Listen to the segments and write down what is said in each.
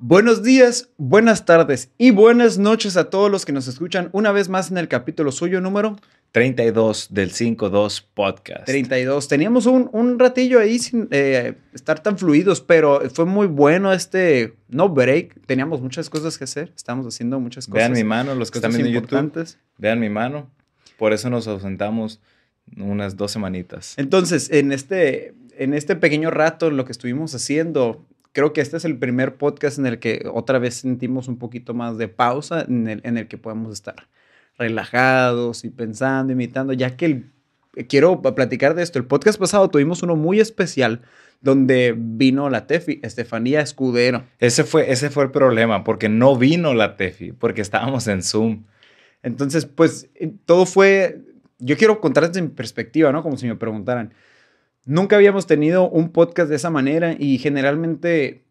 Buenos días, buenas tardes y buenas noches a todos los que nos escuchan una vez más en el capítulo suyo número 32 del 52 podcast. 32. Teníamos un, un ratillo ahí sin eh, estar tan fluidos, pero fue muy bueno este no break. Teníamos muchas cosas que hacer, estamos haciendo muchas cosas. Vean mi mano, los que están viendo YouTube. Vean mi mano. Por eso nos ausentamos unas dos semanitas. Entonces, en este, en este pequeño rato, lo que estuvimos haciendo, creo que este es el primer podcast en el que otra vez sentimos un poquito más de pausa, en el, en el que podemos estar relajados y pensando, imitando, ya que el, quiero platicar de esto. El podcast pasado tuvimos uno muy especial donde vino la Tefi, Estefanía Escudero. Ese fue, ese fue el problema, porque no vino la Tefi, porque estábamos en Zoom. Entonces, pues todo fue, yo quiero contarles en perspectiva, ¿no? Como si me preguntaran. Nunca habíamos tenido un podcast de esa manera y generalmente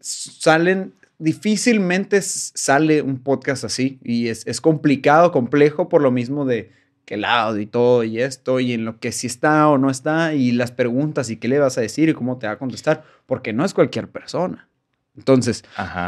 salen, difícilmente sale un podcast así y es, es complicado, complejo por lo mismo de que el audio y todo y esto y en lo que si está o no está y las preguntas y qué le vas a decir y cómo te va a contestar, porque no es cualquier persona. Entonces,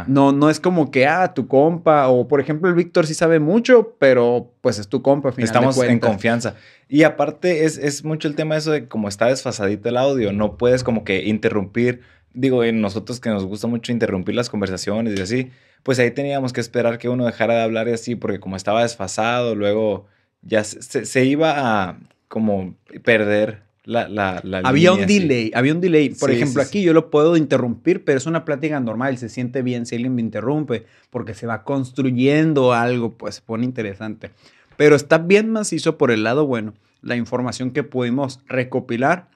No, no es como que, ah, tu compa, o por ejemplo, el Víctor sí sabe mucho, pero pues es tu compa. Final Estamos en confianza. Y aparte, es, es mucho el tema eso de como está desfasadito el audio, no puedes como que interrumpir. Digo, en nosotros que nos gusta mucho interrumpir las conversaciones y así, pues ahí teníamos que esperar que uno dejara de hablar y así, porque como estaba desfasado, luego ya se, se iba a como perder la, la, la había un delay, había un delay. Por ejemplo, aquí yo lo puedo interrumpir, pero es una plática normal, se siente bien si alguien me interrumpe, porque se va construyendo algo, pues se pone interesante. Pero está bien macizo por el lado bueno, la información que pudimos recopilar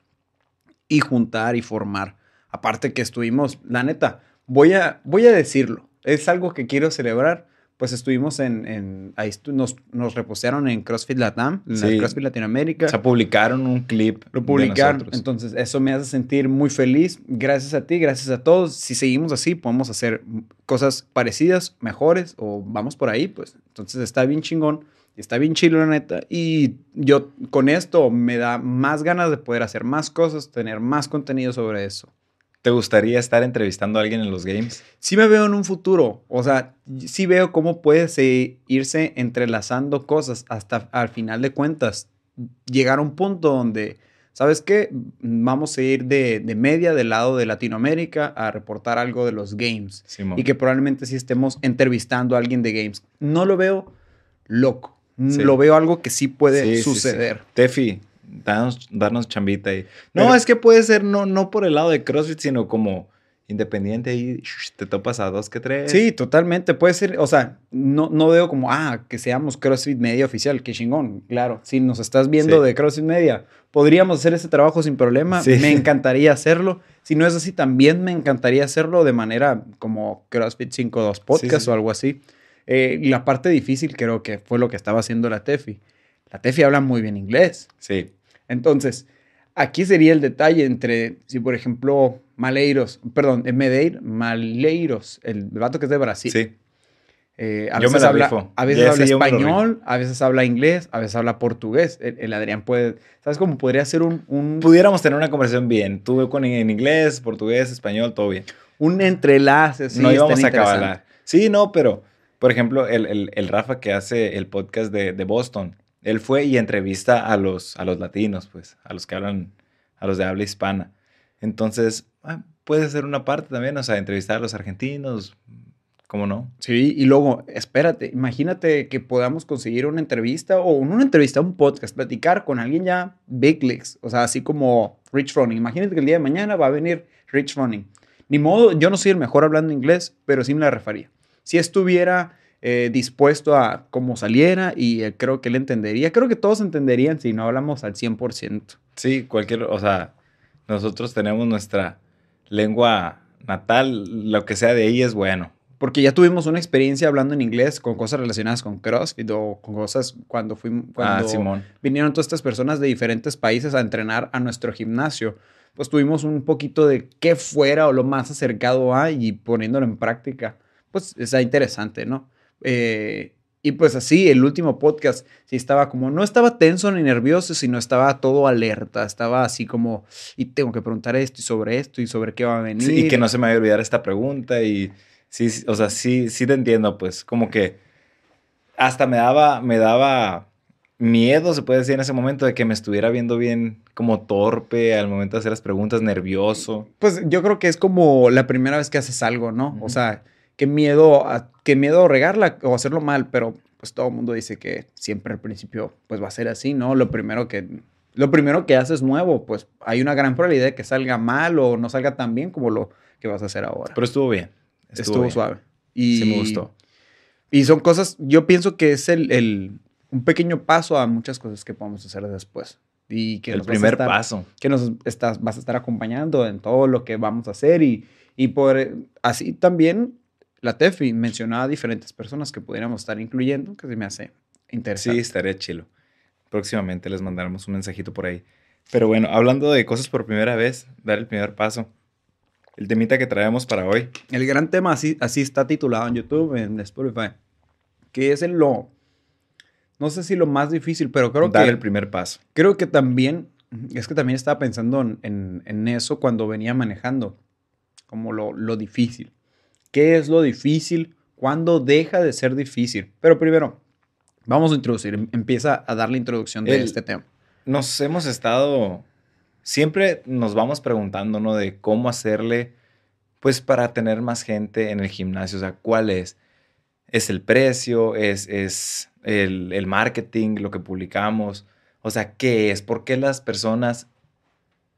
y juntar y formar. Aparte que estuvimos, la neta, voy a, voy a decirlo, es algo que quiero celebrar pues estuvimos en, en ahí nos, nos repostearon en CrossFit Latam, en CrossFit Latinoamérica. O sea, publicaron un clip. Lo publicaron. Entonces, eso me hace sentir muy feliz. Gracias a ti, gracias a todos. Si seguimos así, podemos hacer cosas parecidas, mejores, o vamos por ahí, pues. Entonces, está bien chingón. Está bien chido, la neta. Y yo con esto me da más ganas de poder hacer más cosas, tener más contenido sobre eso. ¿Te gustaría estar entrevistando a alguien en los games? Sí me veo en un futuro. O sea, sí veo cómo puede irse entrelazando cosas hasta al final de cuentas llegar a un punto donde, ¿sabes qué? Vamos a ir de, media del lado de Latinoamérica a reportar algo de los games. y que probablemente sí estemos entrevistando a alguien de games. No lo veo loco. Lo veo algo que sí puede suceder. Tefi, darnos, darnos chambita ahí. No, es que puede ser no, no por el lado de CrossFit, sino como independiente y te topas a dos que tres. Sí, totalmente. Puede ser, o sea, no, no veo como, ah, que seamos CrossFit Media oficial, qué chingón. Claro, si nos estás viendo de CrossFit Media, podríamos hacer ese trabajo sin problema. Me encantaría hacerlo. Si no es así, también me encantaría hacerlo de manera como CrossFit 5.2 Podcast o algo así. Eh, la parte difícil creo que fue lo que estaba haciendo la Tefi. La Tefi habla muy bien inglés. Sí. Entonces, aquí sería el detalle entre, si por ejemplo, Maleiros, perdón, Medeir, Maleiros, el vato que es de Brasil. Sí. Eh, a, veces habla, a veces habla español, a veces habla inglés, a veces habla portugués. El, Adrián puede, ¿sabes cómo podría ser un, Pudiéramos tener una conversación bien. Tú con en inglés, portugués, español, todo bien. Un entrelace, sí. No íbamos a acabar. Sí, no, pero, por ejemplo, el, el, Rafa que hace el podcast de, de Boston, él fue y entrevista a los, a los latinos, pues, a los que hablan, a los de habla hispana. Entonces, ah, puede ser una parte también, o sea, entrevistar a los argentinos, ¿cómo no? Sí, y luego, espérate, imagínate que podamos conseguir una entrevista o una entrevista, un podcast, platicar con alguien ya big leagues, o sea, así como Rich Running. Imagínate que el día de mañana va a venir Rich Running. Ni modo, yo no soy el mejor hablando inglés, pero sí me la refaría. Si estuviera eh, dispuesto a cómo saliera y eh, creo que él entendería. Creo que todos entenderían si no hablamos al 100%. Sí, cualquier, o sea, nosotros tenemos nuestra lengua natal, lo que sea de ahí es bueno. Porque ya tuvimos una experiencia hablando en inglés con cosas relacionadas con CrossFit o con cosas cuando fuimos, ah, cuando vinieron todas estas personas de diferentes países a entrenar a nuestro gimnasio. Pues tuvimos un poquito de qué fuera o lo más acercado a y poniéndolo en práctica. Pues está interesante, ¿no? Eh, y pues así, el último podcast, sí estaba como, no estaba tenso ni nervioso, sino estaba todo alerta, estaba así como, y tengo que preguntar esto y sobre esto y sobre qué va a venir. Sí, y que no se me vaya a olvidar esta pregunta y Sí, sí, o sea, sí, sí te entiendo, pues, como que hasta me daba, me daba miedo, se puede decir en ese momento, de que me estuviera viendo bien como torpe al momento de hacer las preguntas, nervioso. Pues yo creo que es como la primera vez que haces algo, ¿no? O sea, qué miedo, a, qué miedo regarla o hacerlo mal, pero pues todo el mundo dice que siempre al principio pues va a ser así, ¿no? Lo primero que lo primero que haces nuevo, pues hay una gran probabilidad de que salga mal o no salga tan bien como lo que vas a hacer ahora. Pero estuvo bien. Estuvo, suave. Y, sí me gustó. Y son cosas, yo pienso que es el, el, un pequeño paso a muchas cosas que podemos hacer después. Y que el primer paso. Que nos estás, vas a estar acompañando en todo lo que vamos a hacer y, y por así también la Tefi mencionaba diferentes personas que pudiéramos estar incluyendo, que se me hace interesante. Sí, estaría chilo. Próximamente les mandaremos un mensajito por ahí. Pero bueno, hablando de cosas por primera vez, dar el primer paso el temita que traemos para hoy. El gran tema así, así está titulado en YouTube, en Spotify, que es el lo, no sé si lo más difícil, pero creo Dar que... el primer paso. Creo que también, es que también estaba pensando en, en, eso cuando venía manejando, como lo, lo, difícil. ¿Qué es lo difícil? ¿Cuándo deja de ser difícil? Pero primero, vamos a introducir, em, empieza a dar la introducción de este tema. Nos hemos estado siempre nos vamos preguntando, ¿no? De cómo hacerle, pues, para tener más gente en el gimnasio. O sea, ¿cuál es? ¿Es el precio? ¿Es, es el, el marketing, lo que publicamos? O sea, ¿qué es? ¿Por qué las personas...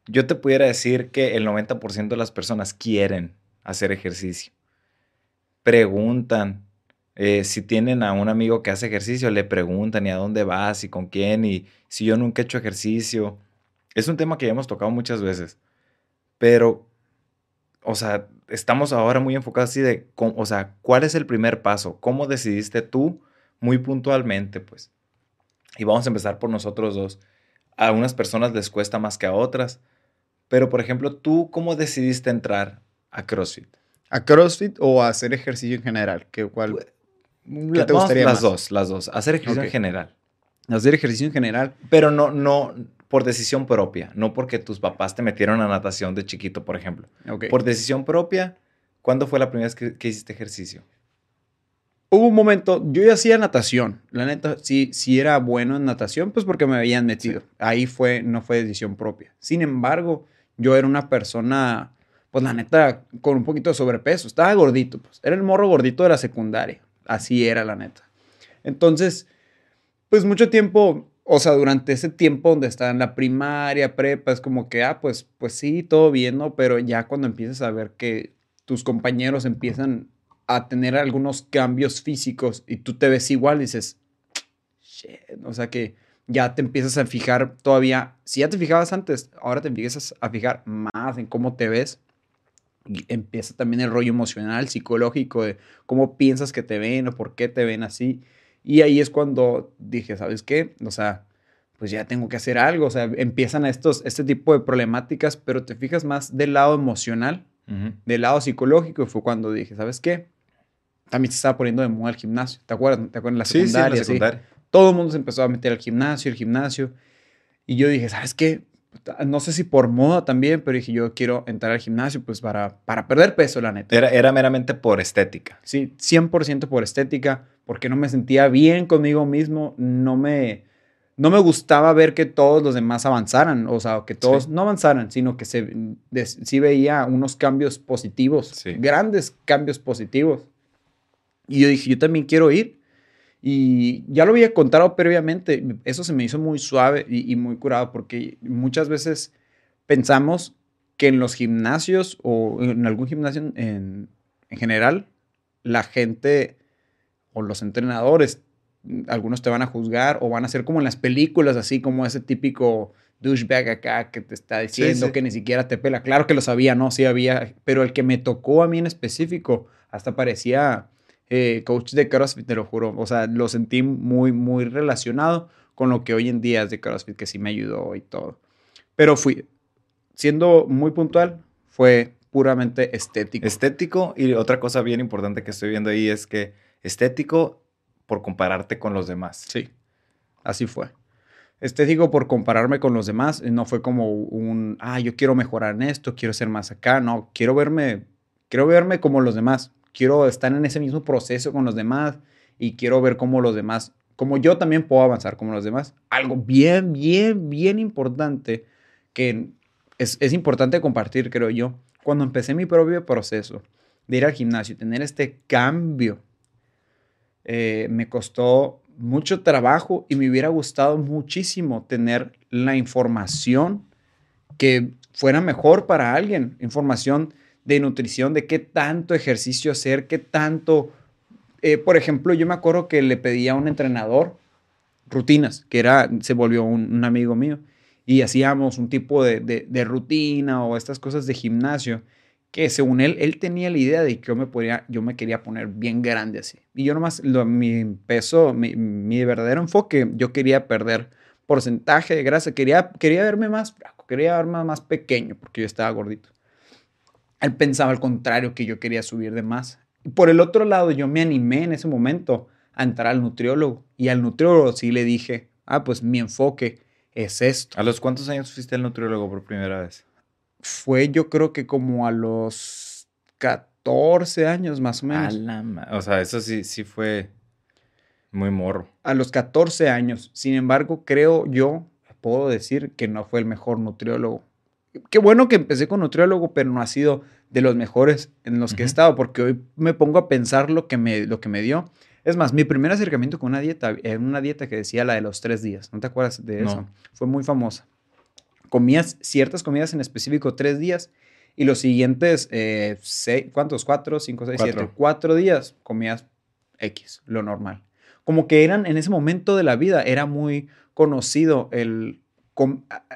Yo te pudiera decir que el 90% de las personas quieren hacer ejercicio. Preguntan. Eh, si tienen a un amigo que hace ejercicio, le preguntan y a dónde vas y con quién y si yo nunca he hecho ejercicio es un tema que ya hemos tocado muchas veces, pero, o sea, estamos ahora muy enfocados así de, o sea, ¿cuál es el primer paso? ¿Cómo decidiste tú muy puntualmente, pues? Y vamos a empezar por nosotros dos. A algunas personas les cuesta más que a otras, pero, por ejemplo, ¿tú cómo decidiste entrar a CrossFit? ¿A CrossFit o a hacer ejercicio en general? ¿Qué, cuál, ¿qué te gustaría las dos, las dos. Hacer ejercicio en general. Hacer ejercicio en general. Pero no, no, por decisión propia, no porque tus papás te metieron a natación de chiquito, por ejemplo. Por decisión propia, ¿cuándo fue la primera vez que, hiciste ejercicio? Hubo un momento, yo ya hacía natación. La neta, sí, sí era bueno en natación, pues porque me habían metido. Ahí fue, no fue decisión propia. Sin embargo, yo era una persona, pues la neta, con un poquito de sobrepeso. Estaba gordito, pues. Era el morro gordito de la secundaria. Así era, la neta. Entonces, pues mucho tiempo o sea, durante ese tiempo donde está en la primaria, prepa, es como que, ah, pues, pues sí, todo bien, ¿no? Pero ya cuando empiezas a ver que tus compañeros empiezan a tener algunos cambios físicos y tú te ves igual, dices, shit, o sea que ya te empiezas a fijar todavía, si ya te fijabas antes, ahora te empiezas a fijar más en cómo te ves. Empieza también el rollo emocional, psicológico, de cómo piensas que te ven o por qué te ven así. Y ahí es cuando dije, ¿sabes qué? O sea, pues ya tengo que hacer algo. O sea, empiezan estos, este tipo de problemáticas, pero te fijas más del lado emocional, del lado psicológico. Y fue cuando dije, ¿sabes qué? También se estaba poniendo de moda el gimnasio. ¿Te acuerdas? ¿Te acuerdas en la secundaria? Sí, la secundaria. Todo el mundo se empezó a meter al gimnasio, el gimnasio. Y yo dije, ¿sabes qué? No sé si por moda también, pero dije, yo quiero entrar al gimnasio pues para, para perder peso, la neta. Era, era meramente por estética. Sí, 100% por estética, porque no me sentía bien conmigo mismo, no me, no me gustaba ver que todos los demás avanzaran, o sea, que todos no avanzaran, sino que se, sí veía unos cambios positivos, grandes cambios positivos. Y yo dije, yo también quiero ir. Y ya lo había contado previamente, eso se me hizo muy suave y, muy curado porque muchas veces pensamos que en los gimnasios o en algún gimnasio en, en general, la gente o los entrenadores, algunos te van a juzgar o van a ser como en las películas, así como ese típico douchebag acá que te está diciendo que ni siquiera te pela. Claro que lo sabía, no, sí había, pero el que me tocó a mí en específico hasta parecía eh, coach de CrossFit, te lo juro. O sea, lo sentí muy, muy relacionado con lo que hoy en día es de CrossFit, que sí me ayudó y todo. Pero fui, siendo muy puntual, fue puramente estético. Estético y otra cosa bien importante que estoy viendo ahí es que estético por compararte con los demás. Sí, así fue. Estético por compararme con los demás, no fue como un, ah, yo quiero mejorar en esto, quiero ser más acá, no, quiero verme quiero verme como los demás, quiero estar en ese mismo proceso con los demás y quiero ver cómo los demás, como yo también puedo avanzar como los demás. Algo bien, bien, bien importante que es, es importante compartir, creo yo. Cuando empecé mi propio proceso de ir al gimnasio, tener este cambio, eh, me costó mucho trabajo y me hubiera gustado muchísimo tener la información que fuera mejor para alguien, información de nutrición, de qué tanto ejercicio hacer, qué tanto... Eh, por ejemplo, yo me acuerdo que le pedía a un entrenador rutinas, que era, se volvió un, amigo mío, y hacíamos un tipo de, de, rutina o estas cosas de gimnasio que según él, él tenía la idea de que yo me, podía, yo me quería poner bien grande así. Y yo nomás, lo, mi peso, mi, mi, verdadero enfoque, yo quería perder porcentaje de grasa, quería, quería verme más flaco, quería verme más pequeño porque yo estaba gordito. Él pensaba al contrario, que yo quería subir de más. Y por el otro lado, yo me animé en ese momento a entrar al nutriólogo. Y al nutriólogo sí le dije, ah, pues mi enfoque es esto. ¿A los cuántos años fuiste al nutriólogo por primera vez? fue yo creo que como a los 14 años más o menos. o sea, eso sí, sí fue muy morro. A los 14 años. Sin embargo, creo yo, puedo decir que no fue el mejor nutriólogo. Qué bueno que empecé con nutriólogo, pero no ha sido de los mejores en los que he estado, porque hoy me pongo a pensar lo que me, lo que me dio. Es más, mi primer acercamiento con una dieta, era una dieta que decía la de los tres días. ¿No te acuerdas de eso? Fue muy famosa comías ciertas comidas en específico tres días y los siguientes, eh, seis, ¿cuántos? Cuatro, cinco, seis, siete. Cuatro días comías X, lo normal. Como que eran, en ese momento de la vida, era muy conocido el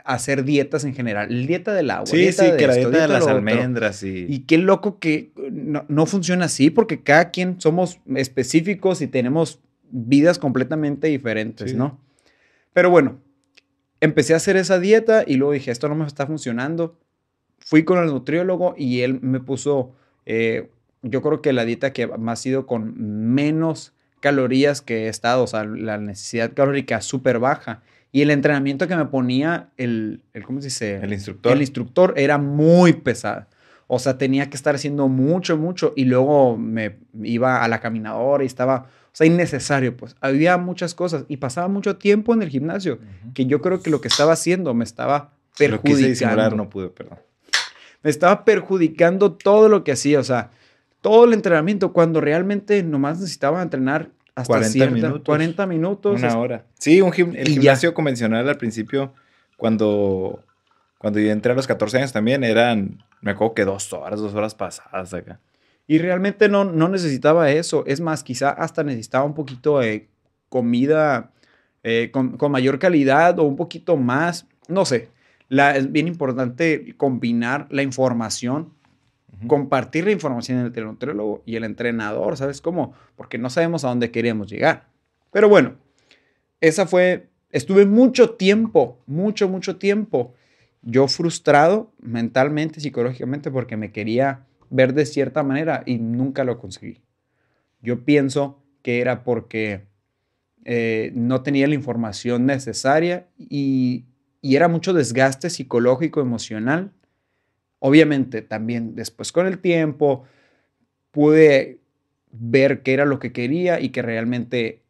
hacer dietas en general. Dieta del agua. Sí, sí, que la dieta, de las almendras. Y... y qué loco que no, no, funciona así porque cada quien somos específicos y tenemos vidas completamente diferentes, ¿no? Pero bueno, empecé a hacer esa dieta y luego dije, esto no me está funcionando. Fui con el nutriólogo y él me puso, eh, yo creo que la dieta que más ha sido con menos calorías que he estado, o sea, la necesidad calórica súper baja. Y el entrenamiento que me ponía el, el, ¿cómo se dice? El instructor. El instructor era muy pesado. O sea, tenía que estar haciendo mucho, mucho. Y luego me iba a la caminadora y estaba o sea, innecesario, pues. Había muchas cosas y pasaba mucho tiempo en el gimnasio que yo creo que lo que estaba haciendo me estaba perjudicando. Lo no pude, perdón. Me estaba perjudicando todo lo que hacía, o sea, todo el entrenamiento cuando realmente nomás necesitaba entrenar hasta 40 minutos. 40 minutos. Una hora. Sí, un el gimnasio convencional al principio, cuando, cuando yo entré a los 14 años también, eran, me acuerdo que dos horas, dos horas pasadas acá. Y realmente no, no necesitaba eso. Es más, quizá hasta necesitaba un poquito de comida eh, con, mayor calidad o un poquito más. No sé. La, es bien importante combinar la información, compartir la información entre el nutriólogo y el entrenador, ¿sabes cómo? Porque no sabemos a dónde queremos llegar. Pero bueno, esa fue, estuve mucho tiempo, mucho, mucho tiempo, yo frustrado mentalmente, psicológicamente, porque me quería ver de cierta manera y nunca lo conseguí. Yo pienso que era porque eh, no tenía la información necesaria y, y era mucho desgaste psicológico, emocional. Obviamente también después con el tiempo pude ver qué era lo que quería y que realmente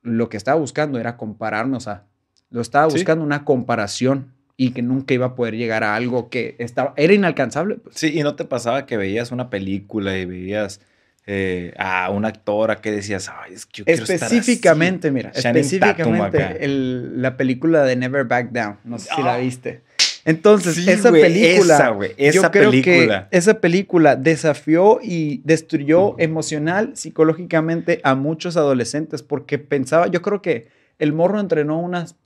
lo que estaba buscando era compararme, o sea, lo estaba buscando una comparación y que nunca iba a poder llegar a algo que estaba, era inalcanzable. Pues. Sí, y no te pasaba que veías una película y veías eh, a una actora que decías, ay, es que yo quiero Específicamente, mira, específicamente la película de Never Back Down, no sé si la ah. viste. Entonces, esa película, esa, esa yo creo película. que esa película desafió y destruyó emocional, psicológicamente a muchos adolescentes porque pensaba, yo creo que el morro entrenó unas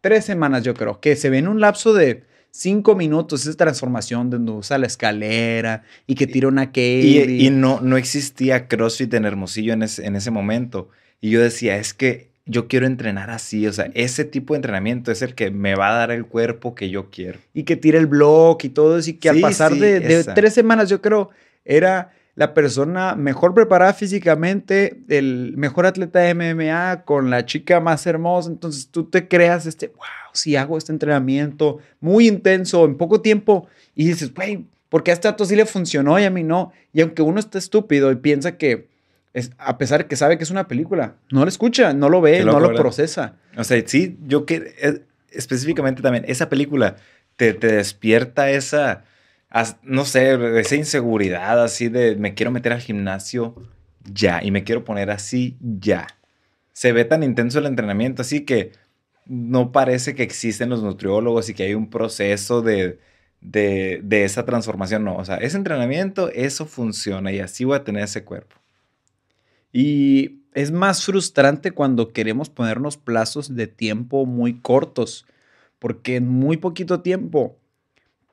tres semanas, yo creo, que se ve en un lapso de cinco minutos esa transformación donde usa la escalera y que tira una que Y, no, no existía CrossFit en Hermosillo en ese, en ese momento. Y yo decía, es que yo quiero entrenar así, o sea, ese tipo de entrenamiento es el que me va a dar el cuerpo que yo quiero. Y que tira el blog y todo eso, y que al pasar de, de tres semanas, yo creo, era la persona mejor preparada físicamente, el mejor atleta de MMA, con la chica más hermosa. Entonces tú te creas este, wow, si hago este entrenamiento muy intenso en poco tiempo y dices, güey, Porque a este dato sí le funcionó y a mí no. Y aunque uno esté estúpido y piensa que, es, a pesar de que sabe que es una película, no lo escucha, no lo ve, no lo procesa. O sea, sí, yo que eh, específicamente también, esa película te, te despierta esa, no sé, esa inseguridad así de me quiero meter al gimnasio ya y me quiero poner así ya. Se ve tan intenso el entrenamiento, así que no parece que existen los nutriólogos y que hay un proceso de, de, de, esa transformación. No, o sea, ese entrenamiento, eso funciona y así voy a tener ese cuerpo. Y es más frustrante cuando queremos ponernos plazos de tiempo muy cortos, porque en muy poquito tiempo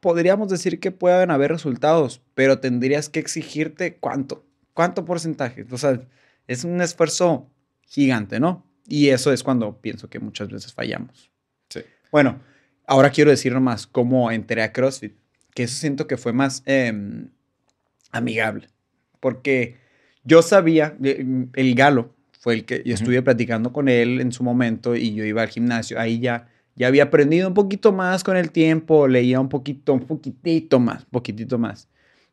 podríamos decir que pueden haber resultados, pero tendrías que exigirte cuánto, cuánto porcentaje. O sea, es un esfuerzo gigante, ¿no? Y eso es cuando pienso que muchas veces fallamos. Sí. Bueno, ahora quiero decir nomás cómo entré a CrossFit, que eso siento que fue más em, amigable, porque yo sabía, eh, el Galo fue el que yo estuve platicando con él en su momento y yo iba al gimnasio, ahí ya, ya había aprendido un poquito más con el tiempo, leía un poquito, un poquitito más, poquitito más,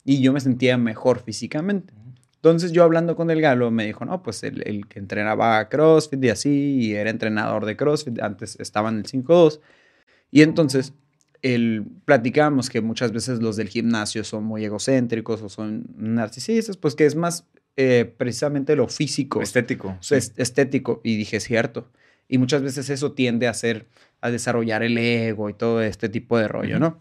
y yo me sentía mejor físicamente. Entonces yo hablando con el galo me dijo, no, pues el, el que entrenaba CrossFit y así, y era entrenador de CrossFit, antes estaba en el 5-2. Y entonces el, platicamos que muchas veces los del gimnasio son muy egocéntricos o son narcisistas, pues que es más eh, precisamente lo físico. Estético. estético. Y dije, cierto. Y muchas veces eso tiende a hacer, a desarrollar el ego y todo este tipo de rollo, ¿no?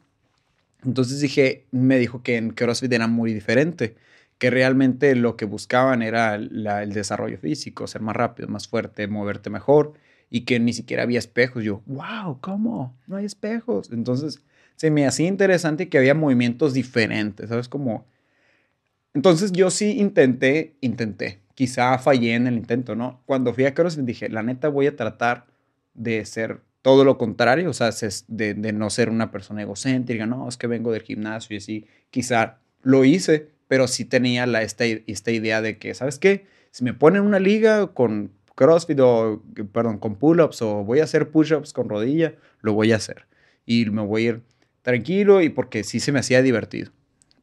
Entonces dije, me dijo que en CrossFit era muy diferente que realmente lo que buscaban era el desarrollo físico, ser más rápido, más fuerte, moverte mejor y que ni siquiera había espejos. Yo, wow, ¿cómo? No hay espejos. Entonces se me hacía interesante que había movimientos diferentes, ¿sabes? Como... Entonces yo sí intenté, intenté, quizá fallé en el intento, ¿no? Cuando fui a CrossFit dije, la neta voy a tratar de ser todo lo contrario, o sea, de, no ser una persona egocéntrica, no, es que vengo del gimnasio y así, quizá lo hice, pero sí tenía la, esta, esta idea de que, ¿sabes qué? Si me ponen una liga con CrossFit o, perdón, con pull-ups o voy a hacer push-ups con rodilla, lo voy a hacer. Y me voy a ir tranquilo y porque sí se me hacía divertido.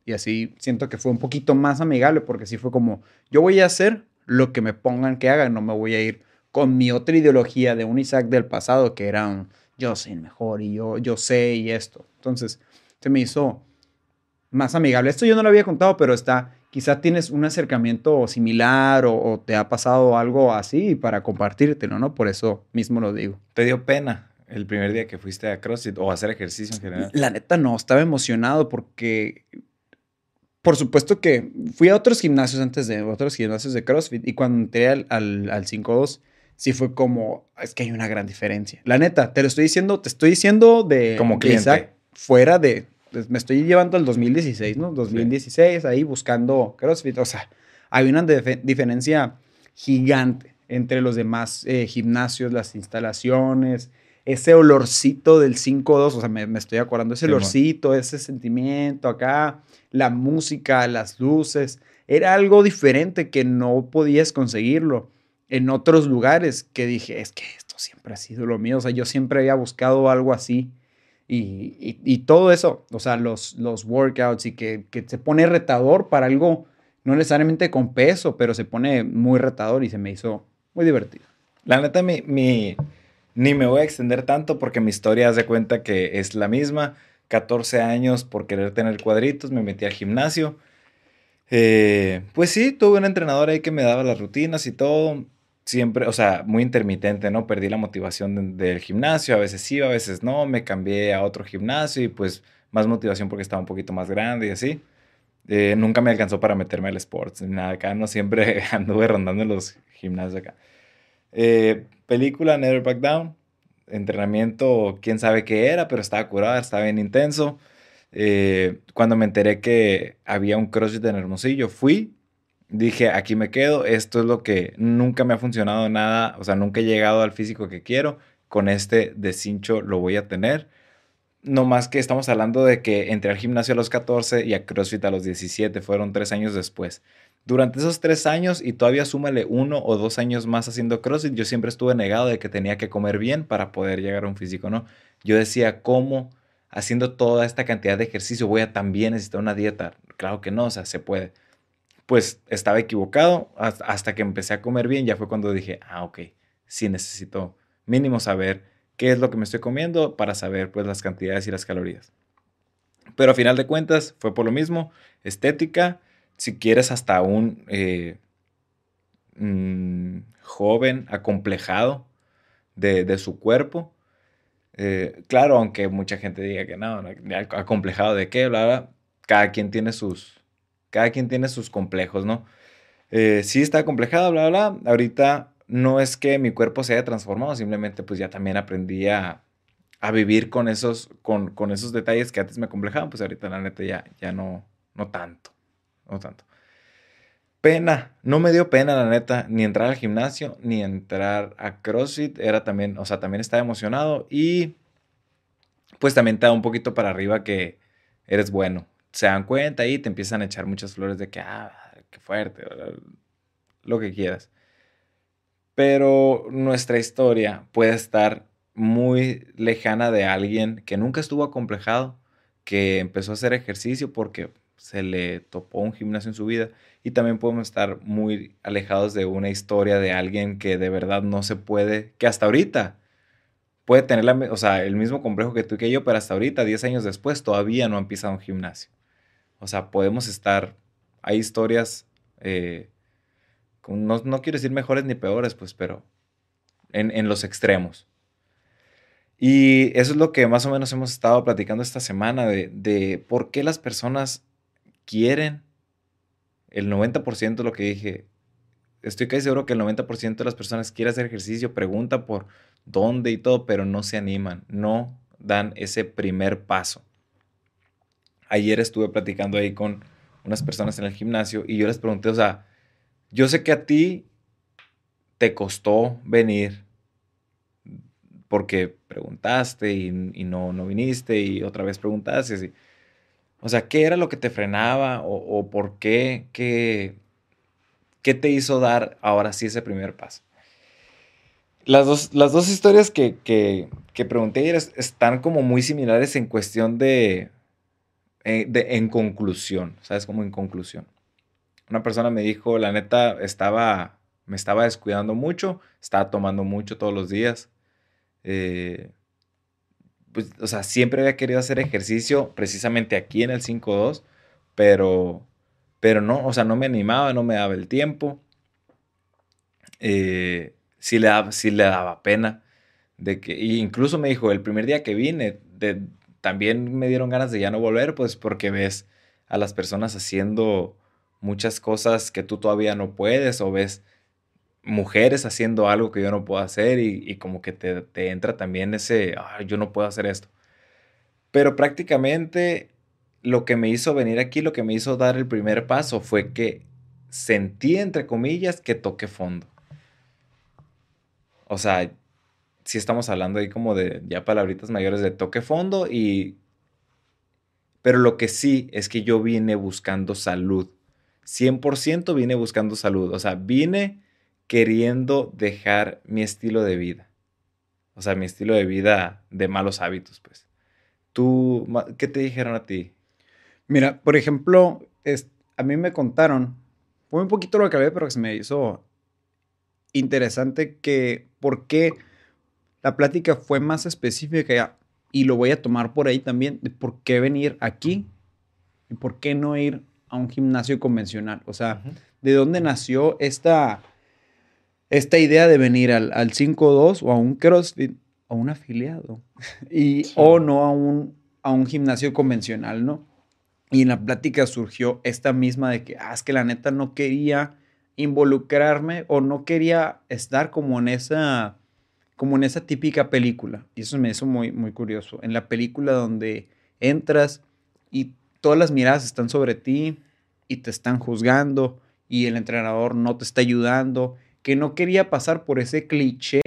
Y así siento que fue un poquito más amigable porque sí fue como, yo voy a hacer lo que me pongan que haga, no me voy a ir con mi otra ideología de un Isaac del pasado que era un, yo soy el mejor y yo, yo sé y esto. Entonces, se me hizo más amigable. Esto yo no lo había contado, pero está, quizá tienes un acercamiento similar o, te ha pasado algo así para compartírtelo, ¿no? Por eso mismo lo digo. ¿Te dio pena el primer día que fuiste a CrossFit o a hacer ejercicio en general? La neta no, estaba emocionado porque, por supuesto que fui a otros gimnasios antes de otros gimnasios de CrossFit y cuando entré al, al, al 5-2 sí fue como, es que hay una gran diferencia. La neta, te lo estoy diciendo, te estoy diciendo de... Como cliente. fuera de, me estoy llevando al 2016, ¿no? 2016, ahí buscando CrossFit. O sea, hay una diferencia gigante entre los demás eh, gimnasios, las instalaciones, ese olorcito del 5-2, o sea, me, estoy acordando, ese olorcito, ese sentimiento acá, la música, las luces, era algo diferente que no podías conseguirlo en otros lugares que dije, es que esto siempre ha sido lo mío, o sea, yo siempre había buscado algo así y, todo eso, o sea, los, los workouts y que, se pone retador para algo, no necesariamente con peso, pero se pone muy retador y se me hizo muy divertido. La neta, mi, mi, ni me voy a extender tanto porque mi historia hace cuenta que es la misma. 14 años por querer tener cuadritos, me metí al gimnasio. Eh, pues sí, tuve un entrenador ahí que me daba las rutinas y todo siempre, o sea, muy intermitente, ¿no? Perdí la motivación del gimnasio, a veces iba, a veces no, me cambié a otro gimnasio y pues más motivación porque estaba un poquito más grande y así. Eh, nunca me alcanzó para meterme al sports, nada, acá no siempre anduve rondando los gimnasios acá. Eh, película Never Back Down, entrenamiento, quién sabe qué era, pero estaba curado, estaba bien intenso. Eh, cuando me enteré que había un CrossFit en Hermosillo, fui, dije, aquí me quedo, esto es lo que nunca me ha funcionado nada, o sea, nunca he llegado al físico que quiero, con este de cincho lo voy a tener. No más que estamos hablando de que entré al gimnasio a los 14 y a CrossFit a los 17, fueron tres años después. Durante esos tres años y todavía súmale uno o dos años más haciendo CrossFit, yo siempre estuve negado de que tenía que comer bien para poder llegar a un físico, ¿no? Yo decía, ¿cómo haciendo toda esta cantidad de ejercicio voy a también necesitar una dieta. Claro que no, o sea, se puede. Pues estaba equivocado hasta que empecé a comer bien, ya fue cuando dije, ah, ok, sí necesito mínimo saber qué es lo que me estoy comiendo para saber pues las cantidades y las calorías. Pero a final de cuentas fue por lo mismo, estética, si quieres hasta un eh, mm, joven acomplejado de, su cuerpo. Eh, claro, aunque mucha gente diga que no, acomplejado de qué, bla, bla, cada quien tiene sus, cada quien tiene sus complejos, ¿no? Eh, sí está acomplejado, bla, bla, ahorita no es que mi cuerpo se haya transformado, simplemente pues ya también aprendí a, vivir con esos, con, con, esos detalles que antes me acomplejaban, pues ahorita la neta ya, ya no, no tanto, no tanto. Pena, no me dio pena la neta, ni entrar al gimnasio, ni entrar a CrossFit, era también, o sea, también estaba emocionado y pues también te da un poquito para arriba que eres bueno. Se dan cuenta y te empiezan a echar muchas flores de que, ah, qué fuerte, lo que quieras. Pero nuestra historia puede estar muy lejana de alguien que nunca estuvo acomplejado, que empezó a hacer ejercicio porque se le topó un gimnasio en su vida. Y también podemos estar muy alejados de una historia de alguien que de verdad no se puede, que hasta ahorita puede tener la, o sea, el mismo complejo que tú y que yo, pero hasta ahorita, 10 años después, todavía no han pisado un gimnasio. O sea, podemos estar, hay historias eh, no, no, quiero decir mejores ni peores, pues, pero en, los extremos. Y eso es lo que más o menos hemos estado platicando esta semana de, por qué las personas quieren el 90% de lo que dije. Estoy casi seguro que el 90% de las personas quiere hacer ejercicio, pregunta por dónde y todo, pero no se animan, no dan ese primer paso. Ayer estuve platicando ahí con unas personas en el gimnasio y yo les pregunté, o sea, yo sé que a ti te costó venir porque preguntaste y, no, no viniste y otra vez preguntaste. O sea, ¿qué era lo que te frenaba o, por qué? qué? ¿Qué te hizo dar ahora sí ese primer paso? Las dos, las dos historias que, que, que pregunté están como muy similares en cuestión de, eh, de, en conclusión, ¿sabes? Como en conclusión una persona me dijo, la neta, estaba, me estaba descuidando mucho, estaba tomando mucho todos los días. Eh, pues, o sea, siempre había querido hacer ejercicio precisamente aquí en el 5-2, pero, pero no, o sea, no me animaba, no me daba el tiempo. Eh, sí, le daba, sí le daba pena. De que, incluso me dijo, el primer día que vine, también me dieron ganas de ya no volver, pues porque ves a las personas haciendo muchas cosas que tú todavía no puedes o ves mujeres haciendo algo que yo no puedo hacer y, como que te, entra también ese, yo no puedo hacer esto. Pero prácticamente lo que me hizo venir aquí, lo que me hizo dar el primer paso fue que sentí, entre comillas, que toqué fondo. O sea, si estamos hablando ahí como de ya palabritas mayores de toque fondo y... Pero lo que sí es que yo vine buscando salud 100% vine buscando salud. O sea, vine queriendo dejar mi estilo de vida. O sea, mi estilo de vida de malos hábitos, pues. ¿Tú, qué te dijeron a ti? Mira, por ejemplo, es, a mí me contaron, fue un poquito lo que hablé, pero se me hizo interesante que por qué la plática fue más específica y lo voy a tomar por ahí también, de por qué venir aquí y por qué no ir a un gimnasio convencional. O sea, ¿de dónde nació esta, esta idea de venir al, al 5-2 o a un CrossFit o un afiliado? Y, O no a un, a un gimnasio convencional, ¿no? Y en la plática surgió esta misma de que, ah, es que la neta no quería involucrarme o no quería estar como en esa como en esa típica película. Y eso me hizo muy, muy curioso. En la película donde entras y todas las miradas están sobre ti y te están juzgando y el entrenador no te está ayudando, que no quería pasar por ese cliché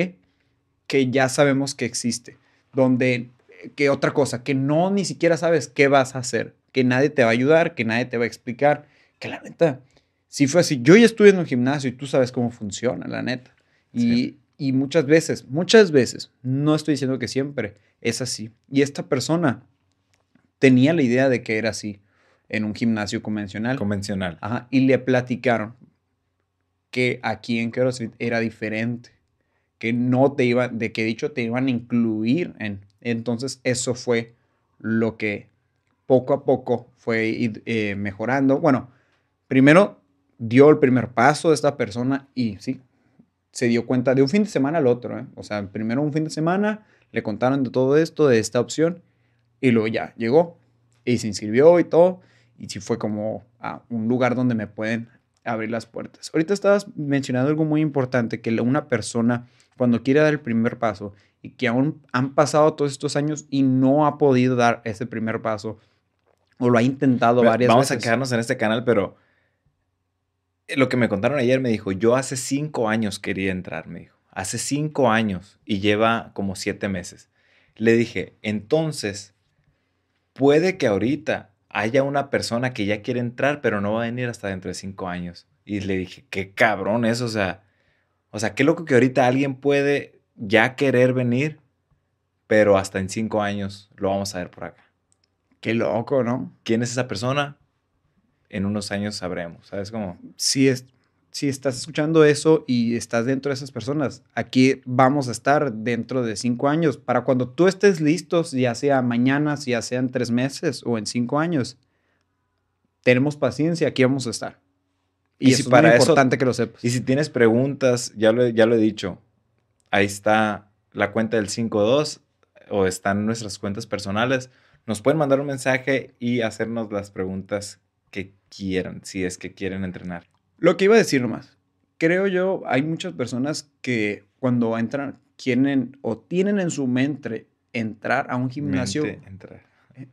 que ya sabemos que existe, donde, que otra cosa, que no ni siquiera sabes qué vas a hacer, que nadie te va a ayudar, que nadie te va a explicar, que la neta, si fue así, yo ya estuve en un gimnasio y tú sabes cómo funciona, la neta. Y, y muchas veces, muchas veces, no estoy diciendo que siempre es así. Y esta persona tenía la idea de que era así en un gimnasio convencional. Convencional. Ajá, y le platicaron que aquí en CrossFit era diferente, que no te iban, de que dicho te iban a incluir en. Entonces eso fue lo que poco a poco fue eh, mejorando. Bueno, primero dio el primer paso de esta persona y sí, se dio cuenta de un fin de semana al otro. ¿eh? O sea, primero un fin de semana le contaron de todo esto, de esta opción, y luego ya llegó y se inscribió y todo. Y sí fue como a un lugar donde me pueden abrir las puertas. Ahorita estabas mencionando algo muy importante, que una persona cuando quiere dar el primer paso y que aún han pasado todos estos años y no ha podido dar ese primer paso o lo ha intentado varias veces. Vamos a quedarnos en este canal, pero lo que me contaron ayer me dijo, yo hace cinco años quería entrar, me dijo, hace cinco años y lleva como siete meses. Le dije, entonces, puede que ahorita haya una persona que ya quiere entrar, pero no va a venir hasta dentro de cinco años. Y le dije, qué cabrón eso, o sea, o sea, qué loco que ahorita alguien puede ya querer venir, pero hasta en cinco años lo vamos a ver por acá. Qué loco, ¿no? ¿Quién es esa persona? En unos años sabremos, ¿sabes cómo? Sí, es, si estás escuchando eso y estás dentro de esas personas, aquí vamos a estar dentro de cinco años. Para cuando tú estés listos, ya sea mañana, ya sea en tres meses o en cinco años, tenemos paciencia, aquí vamos a estar. Y, si para es importante que lo sepas. Y si tienes preguntas, ya lo, ya lo he dicho, ahí está la cuenta del 52 o están nuestras cuentas personales. Nos pueden mandar un mensaje y hacernos las preguntas que quieran, si es que quieren entrenar. Lo que iba a decir nomás, creo yo, hay muchas personas que cuando entran, quieren o tienen en su mente entrar a un gimnasio. entrar. Eh,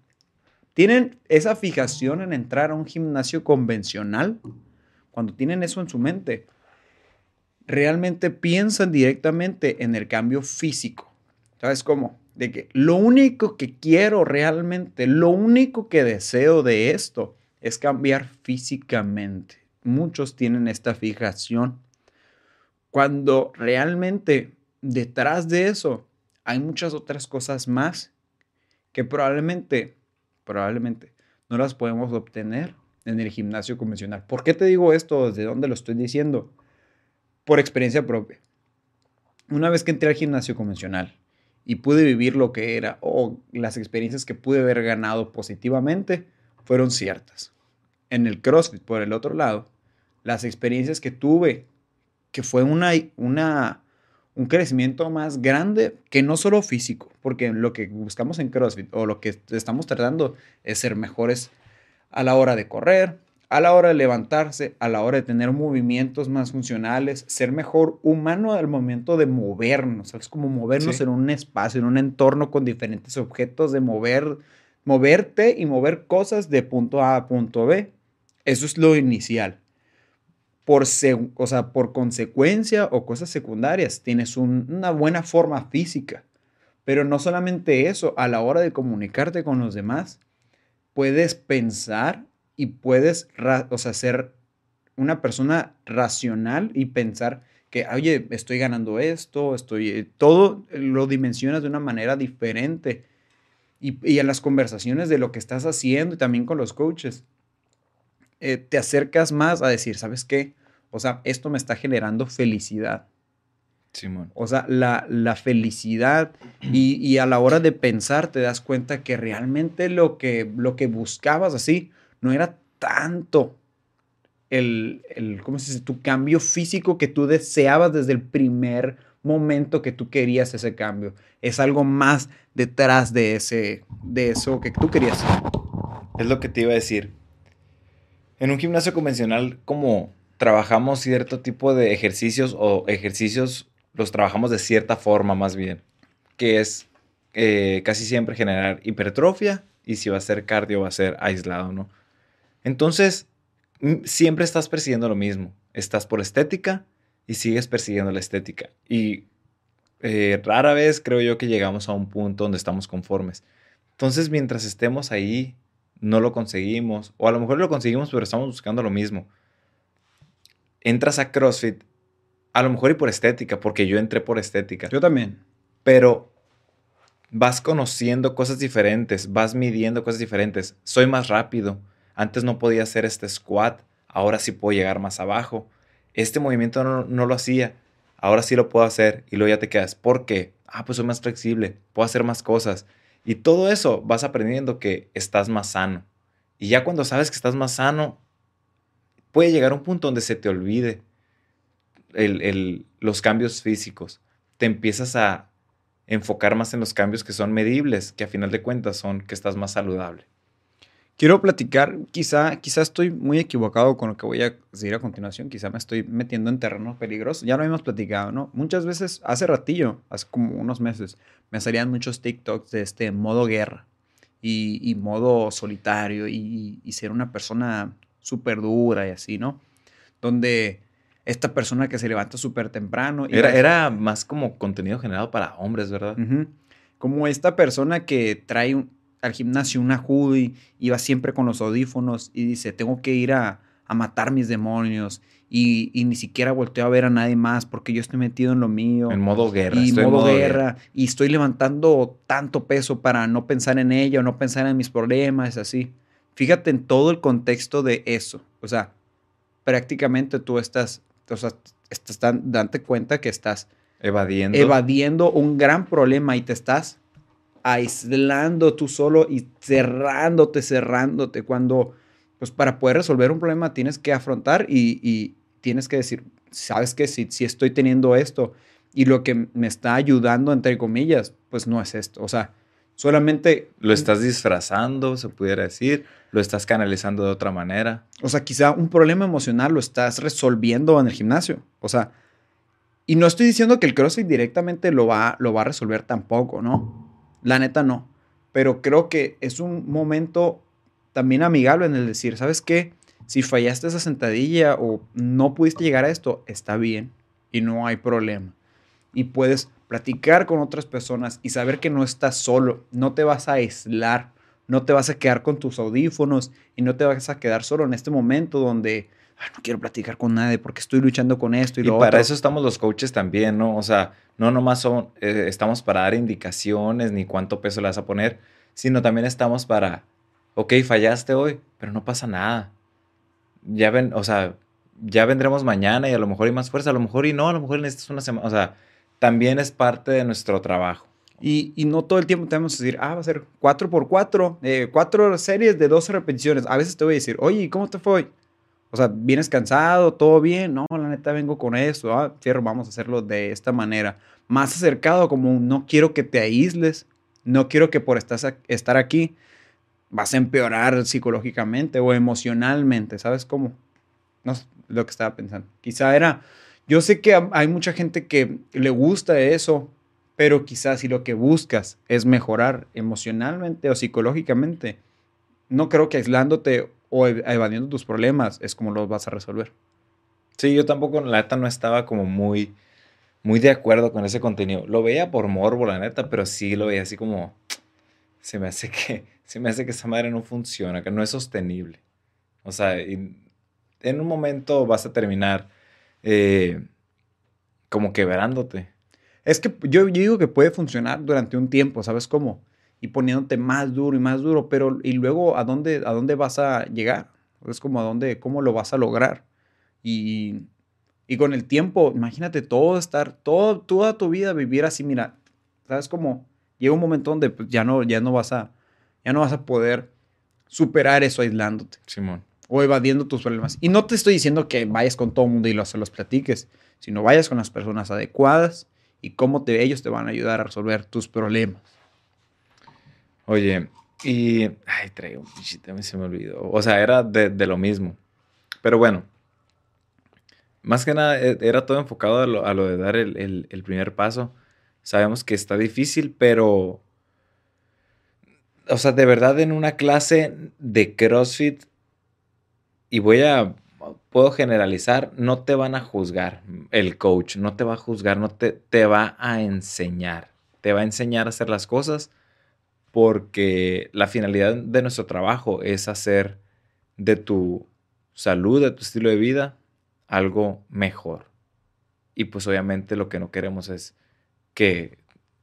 tienen esa fijación en entrar a un gimnasio convencional. Cuando tienen eso en su mente, realmente piensan directamente en el cambio físico. ¿Sabes cómo? De que lo único que quiero realmente, lo único que deseo de esto es cambiar físicamente muchos tienen esta fijación. Cuando realmente detrás de eso hay muchas otras cosas más que probablemente, probablemente no las podemos obtener en el gimnasio convencional. ¿Por qué te digo esto? ¿Desde dónde lo estoy diciendo? Por experiencia propia. Una vez que entré al gimnasio convencional y pude vivir lo que era o las experiencias que pude haber ganado positivamente fueron ciertas. En el CrossFit, por el otro lado, las experiencias que tuve, que fue una, una, un crecimiento más grande que no solo físico, porque lo que buscamos en CrossFit o lo que estamos tratando es ser mejores a la hora de correr, a la hora de levantarse, a la hora de tener movimientos más funcionales, ser mejor humano al momento de movernos, es como movernos en un espacio, en un entorno con diferentes objetos, de mover, moverte y mover cosas de punto A a punto B. Eso es lo inicial por, o sea, por consecuencia o cosas secundarias, tienes una buena forma física. Pero no solamente eso, a la hora de comunicarte con los demás, puedes pensar y puedes o sea, ser una persona racional y pensar que, oye, estoy ganando esto, estoy, eh, todo lo dimensionas de una manera diferente. Y, y en las conversaciones de lo que estás haciendo y también con los coaches, eh, te acercas más a decir, ¿sabes qué? O sea, esto me está generando felicidad. Simón. O sea, la, felicidad y, a la hora de pensar te das cuenta que realmente lo que, lo que buscabas así no era tanto el, el, ¿cómo se dice? Tu cambio físico que tú deseabas desde el primer momento que tú querías ese cambio. Es algo más detrás de, ese, de eso que tú querías. Es lo que te iba a decir en un gimnasio convencional, como trabajamos cierto tipo de ejercicios o ejercicios los trabajamos de cierta forma más bien, que es eh, casi siempre generar hipertrofia y si va a ser cardio va a ser aislado, ¿no? Entonces, siempre estás persiguiendo lo mismo. Estás por estética y sigues persiguiendo la estética. Y eh, rara vez creo yo que llegamos a un punto donde estamos conformes. Entonces, mientras estemos ahí no lo conseguimos, o a lo mejor lo conseguimos, pero estamos buscando lo mismo. Entras a CrossFit, a lo mejor y por estética, porque yo entré por estética. Yo también. Pero vas conociendo cosas diferentes, vas midiendo cosas diferentes. Soy más rápido. Antes no podía hacer este squat, ahora sí puedo llegar más abajo. Este movimiento no, no lo hacía, ahora sí lo puedo hacer. Y luego ya te quedas, ¿por qué? Ah, pues soy más flexible, puedo hacer más cosas. Y todo eso vas aprendiendo que estás más sano. Y ya cuando sabes que estás más sano, puede llegar un punto donde se te olvide los cambios físicos. Te empiezas a enfocar más en los cambios que son medibles, que a final de cuentas son que estás más saludable. Quiero platicar, quizá, quizá estoy muy equivocado con lo que voy a decir a continuación, quizá me estoy metiendo en terreno peligroso, ya lo hemos platicado, ¿no? Muchas veces, hace ratillo, hace como unos meses, me salían muchos TikToks de este modo guerra y, modo solitario y, y ser una persona súper dura y así, ¿no? Donde esta persona que se levanta súper temprano. era, era más como contenido generado para hombres, ¿verdad? Como esta persona que trae al gimnasio una hoodie y va siempre con los audífonos y dice, tengo que ir a, matar mis demonios y, ni siquiera volteo a ver a nadie más porque yo estoy metido en lo mío. En modo guerra. Y modo, modo guerra, Y estoy levantando tanto peso para no pensar en ella o no pensar en mis problemas, así. Fíjate en todo el contexto de eso. O sea, prácticamente tú estás o sea, estás dando cuenta que estás evadiendo. evadiendo un gran problema y te estás aislando tú solo y cerrándote, cerrándote. Cuando, pues para poder resolver un problema tienes que afrontar y, tienes que decir, sabes que si, si estoy teniendo esto y lo que me está ayudando, entre comillas, pues no es esto. O sea, solamente... Lo estás disfrazando, se pudiera decir lo estás canalizando de otra manera. O sea, quizá un problema emocional lo estás resolviendo en el gimnasio. O sea, y no estoy diciendo que el CrossFit directamente lo va, lo va a resolver tampoco, ¿no? La neta no. Pero creo que es un momento también amigable en el decir, ¿sabes qué? Si fallaste esa sentadilla o no pudiste llegar a esto, está bien y no hay problema. Y puedes platicar con otras personas y saber que no estás solo, no te vas a aislar no te vas a quedar con tus audífonos y no te vas a quedar solo en este momento donde no quiero platicar con nadie porque estoy luchando con esto y, y para eso estamos los coaches también, ¿no? O sea, no nomás son, eh, estamos para dar indicaciones ni cuánto peso le vas a poner, sino también estamos para, ok, fallaste hoy, pero no pasa nada. Ya ven, o sea, ya vendremos mañana y a lo mejor hay más fuerza, a lo mejor y no, a lo mejor necesitas una semana, o sea, también es parte de nuestro trabajo. Y, no todo el tiempo tenemos que decir, ah, va a ser 4 por 4 eh, cuatro series de 12 repeticiones. A veces te voy a decir, oye, ¿cómo te fue O sea, ¿vienes cansado? ¿Todo bien? No, la neta vengo con esto. Ah, fierro, vamos a hacerlo de esta manera. Más acercado, como no quiero que te aísles. No quiero que por estar aquí vas a empeorar psicológicamente o emocionalmente. ¿Sabes cómo? No sé lo que estaba pensando. Quizá era... Yo sé que hay mucha gente que le gusta eso, pero quizás si lo que buscas es mejorar emocionalmente o psicológicamente, no creo que aislándote o evadiendo tus problemas es como los vas a resolver. Sí, yo tampoco, la neta, no estaba como muy, muy de acuerdo con ese contenido. Lo veía por morbo, la neta, pero sí lo veía así como, se me hace que, se me hace que esa madre no funciona, que no es sostenible. O sea, en un momento vas a terminar eh, como quebrándote. Es que yo, digo que puede funcionar durante un tiempo, ¿sabes cómo? Y poniéndote más duro y más duro, pero ¿y luego a dónde, a dónde vas a llegar? Es como a dónde, cómo lo vas a lograr. Y, y con el tiempo, imagínate todo estar, todo, toda tu vida vivir así, mira, ¿sabes cómo? Llega un momento donde pues, ya, no, ya, no vas a, ya no vas a poder superar eso aislándote. Simón. O evadiendo tus problemas. Y no te estoy diciendo que vayas con todo el mundo y los, se los platiques, sino vayas con las personas adecuadas y cómo te, ellos te van a ayudar a resolver tus problemas. Oye, y. Ay, traigo un se me olvidó. O sea, era de, lo mismo. Pero bueno, más que nada e, era todo enfocado a lo, de dar el, el, primer paso. Sabemos que está difícil, pero. O sea, de verdad en una clase de CrossFit, y voy a puedo generalizar, no te van a juzgar el coach, no te va a juzgar, no te, te va a enseñar, te va a enseñar a hacer las cosas porque la finalidad de nuestro trabajo es hacer de tu salud, de tu estilo de vida, algo mejor. Y pues obviamente lo que no queremos es que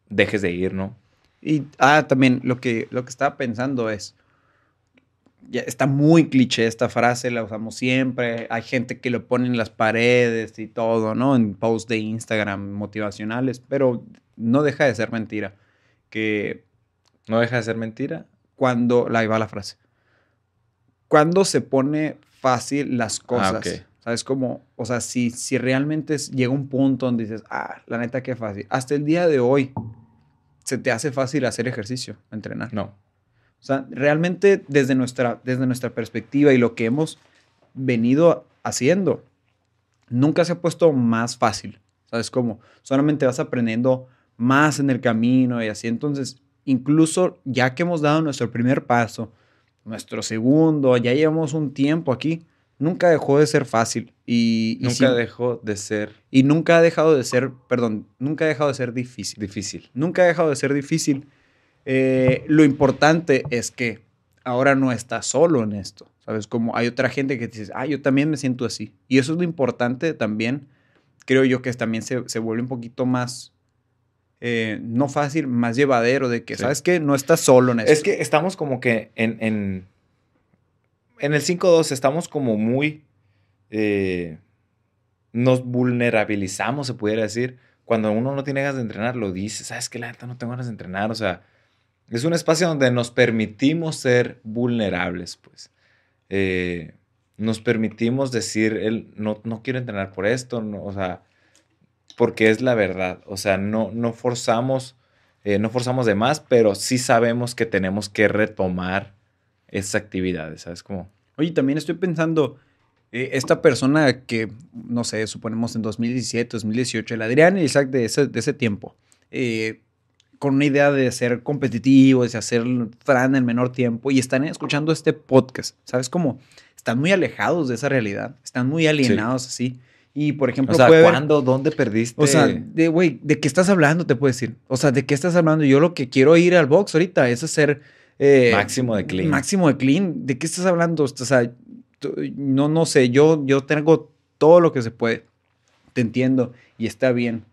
dejes de ir, ¿no? Y, ah, también lo que, lo que estaba pensando es, ya está muy cliché esta frase, la usamos siempre, hay gente que lo pone en las paredes y todo, ¿no? En posts de Instagram motivacionales, pero no deja de ser mentira. Que... ¿No deja de ser mentira? Cuando, ahí va la frase, cuando se pone fácil las ah, cosas. Ah, ¿Sabes? Como, o sea, si, si realmente llega un punto donde dices, ah, la neta, qué fácil. Hasta el día de hoy, ¿se te hace fácil hacer ejercicio, entrenar? No. O sea, realmente desde nuestra, desde nuestra perspectiva y lo que hemos venido haciendo, nunca se ha puesto más fácil. ¿Sabes cómo? Solamente vas aprendiendo más en el camino y así. Entonces, incluso ya que hemos dado nuestro primer paso, nuestro segundo, ya llevamos un tiempo aquí, nunca dejó de ser fácil. Y, nunca dejó de ser. Y nunca ha dejado de ser, perdón, nunca ha dejado de ser difícil. Difícil. Nunca ha dejado de ser difícil. Eh, lo importante es que ahora no estás solo en esto. ¿Sabes? Como hay otra gente que dice, ah, yo también me siento así. Y eso es lo importante también. Creo yo que también se, se vuelve un poquito más eh, no fácil, más llevadero de que, ¿sabes qué? No estás solo en eso. Es que estamos como que en, en, en el 5-2 estamos como muy... Eh, nos vulnerabilizamos, se pudiera decir. Cuando uno no tiene ganas de entrenar, lo dice, ¿sabes qué? La neta no tengo ganas de entrenar. O sea, es un espacio donde nos permitimos ser vulnerables, pues. Eh, nos permitimos decir, el, no, no quiero entrenar por esto, no, o sea, porque es la verdad. O sea, no, no forzamos, eh, no forzamos de más, pero sí sabemos que tenemos que retomar esas actividades, ¿sabes cómo? Oye, también estoy pensando, eh, esta persona que, no sé, suponemos en 2017, 2018, el Adrián y Isaac de ese, de ese tiempo, eh, con una idea de ser competitivo, de hacer Fran en menor tiempo, y están escuchando este podcast, ¿sabes cómo? Están muy alejados de esa realidad, están muy alienados así. Y, por ejemplo, o sea, ¿cuándo? ¿Dónde perdiste? O sea, de, güey, ¿de qué estás hablando? Te puedo decir. O sea, ¿de qué estás hablando? Yo lo que quiero ir al box ahorita es hacer... Eh, máximo de clean. Máximo de clean. ¿De qué estás hablando? O sea, no, no sé. Yo, yo tengo todo lo que se puede. Te entiendo y está bien.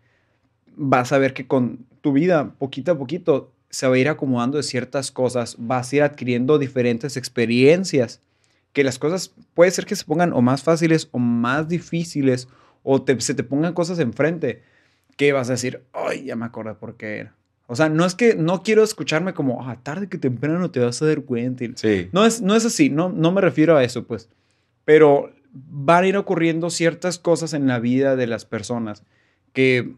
Vas a ver que con tu vida, poquito a poquito, se va a ir acomodando de ciertas cosas. Vas a ir adquiriendo diferentes experiencias que las cosas puede ser que se pongan o más fáciles o más difíciles o se te pongan cosas enfrente que vas a decir, ay, ya me acordé por qué era. O sea, no es que no quiero escucharme como, ah, tarde que temprano te vas a dar cuenta. Sí. No es, no es así, no, no me refiero a eso, pues. Pero van a ir ocurriendo ciertas cosas en la vida de las personas que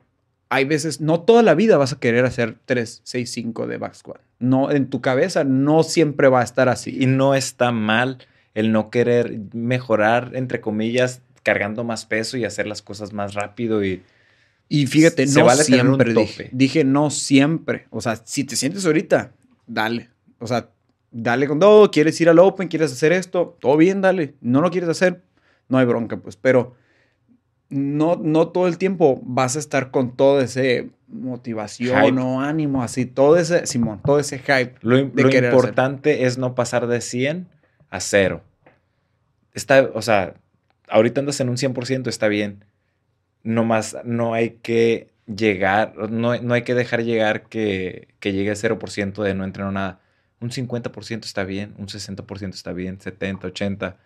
hay veces, no toda la vida vas a querer hacer 3, 6, 5 de back squat. No, en tu cabeza no siempre va a estar así. Y no está mal el no querer mejorar, entre comillas, cargando más peso y hacer las cosas más rápido y... Y fíjate, no vale siempre dije, dije no siempre. O sea, si te sientes ahorita, dale. O sea, dale con todo. ¿Quieres ir al Open? ¿Quieres hacer esto? Todo bien, dale. No lo quieres hacer, no hay bronca, pues. Pero no, no todo el tiempo vas a estar con todo ese motivación o ánimo, así, todo ese, Simón, todo ese hype. Lo, importante es no pasar de 100 a cero. Está, o sea, ahorita andas en un 100%, está bien. No más, no hay que llegar, no, no hay que dejar llegar que, que llegue a 0% de no entrenar nada. Un 50% está bien, un 60% está bien, 70, 80.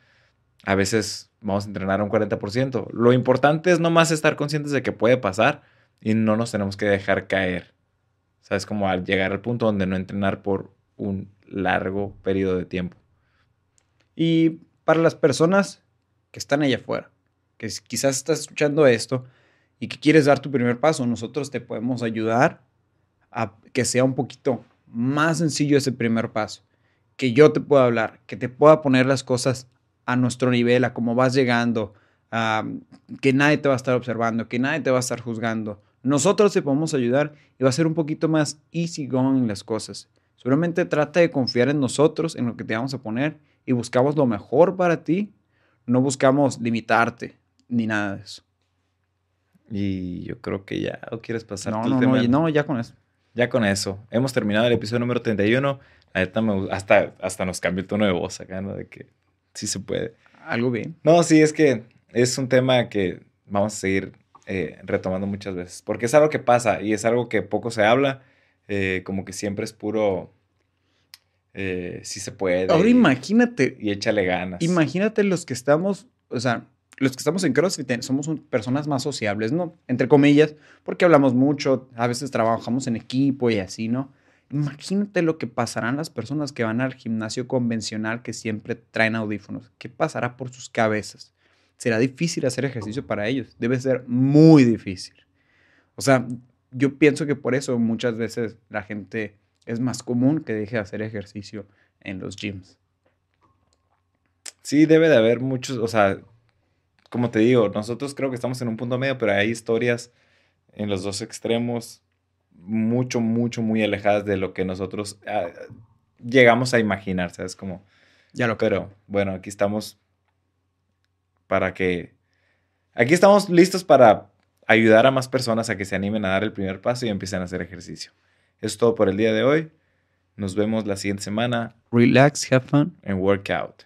A veces vamos a entrenar un 40%. Lo importante es nomás estar conscientes de que puede pasar y no nos tenemos que dejar caer. ¿Sabes? Como al llegar al punto donde no entrenar por un largo periodo de tiempo. Y para las personas que están allá afuera, que quizás estás escuchando esto y que quieres dar tu primer paso, nosotros te podemos ayudar a que sea un poquito más sencillo ese primer paso. Que yo te pueda hablar, que te pueda poner las cosas a nuestro nivel, a cómo vas llegando, a que nadie te va a estar observando, que nadie te va a estar juzgando. Nosotros te podemos ayudar y va a ser un poquito más easy going las cosas. Seguramente trata de confiar en nosotros, en lo que te vamos a poner y buscamos lo mejor para ti, no buscamos limitarte ni nada de eso. Y yo creo que ya, ¿o quieres pasar no, no, no, no, ya con eso. Ya con eso. Hemos terminado el episodio número 31. La neta me, hasta, hasta nos cambió el tono de voz acá, ¿no? De que sí se puede. Algo bien. No, sí, es que es un tema que vamos a seguir eh, retomando muchas veces. Porque es algo que pasa y es algo que poco se habla. eh, como que siempre es puro, eh, si se puede. Ahora y- imagínate, Y échale ganas. imagínate los que estamos, o sea, los que estamos en CrossFit eh, somos un- personas más sociables, ¿no? Entre comillas, porque hablamos mucho, a veces trabajamos en equipo y así, ¿no? Imagínate lo que pasarán las personas que van al gimnasio convencional que siempre traen audífonos. ¿Qué pasará por sus cabezas? Será difícil hacer ejercicio para ellos. Debe ser muy difícil. O sea, yo pienso que por eso muchas veces la gente es más común que deje de hacer ejercicio en los gyms. Sí, debe de haber muchos, o sea, como te digo, nosotros creo que estamos en un punto medio, pero hay historias en los dos extremos mucho, mucho, muy alejadas de lo que nosotros ah, llegamos a imaginar, ¿sabes? Como, Ya lo pero bueno, aquí estamos para que, aquí estamos listos para ayudar a más personas a que se animen a dar el primer paso y empiecen a hacer ejercicio. Es todo por el día de hoy. Nos vemos la siguiente semana Relax, have fun. en Workout.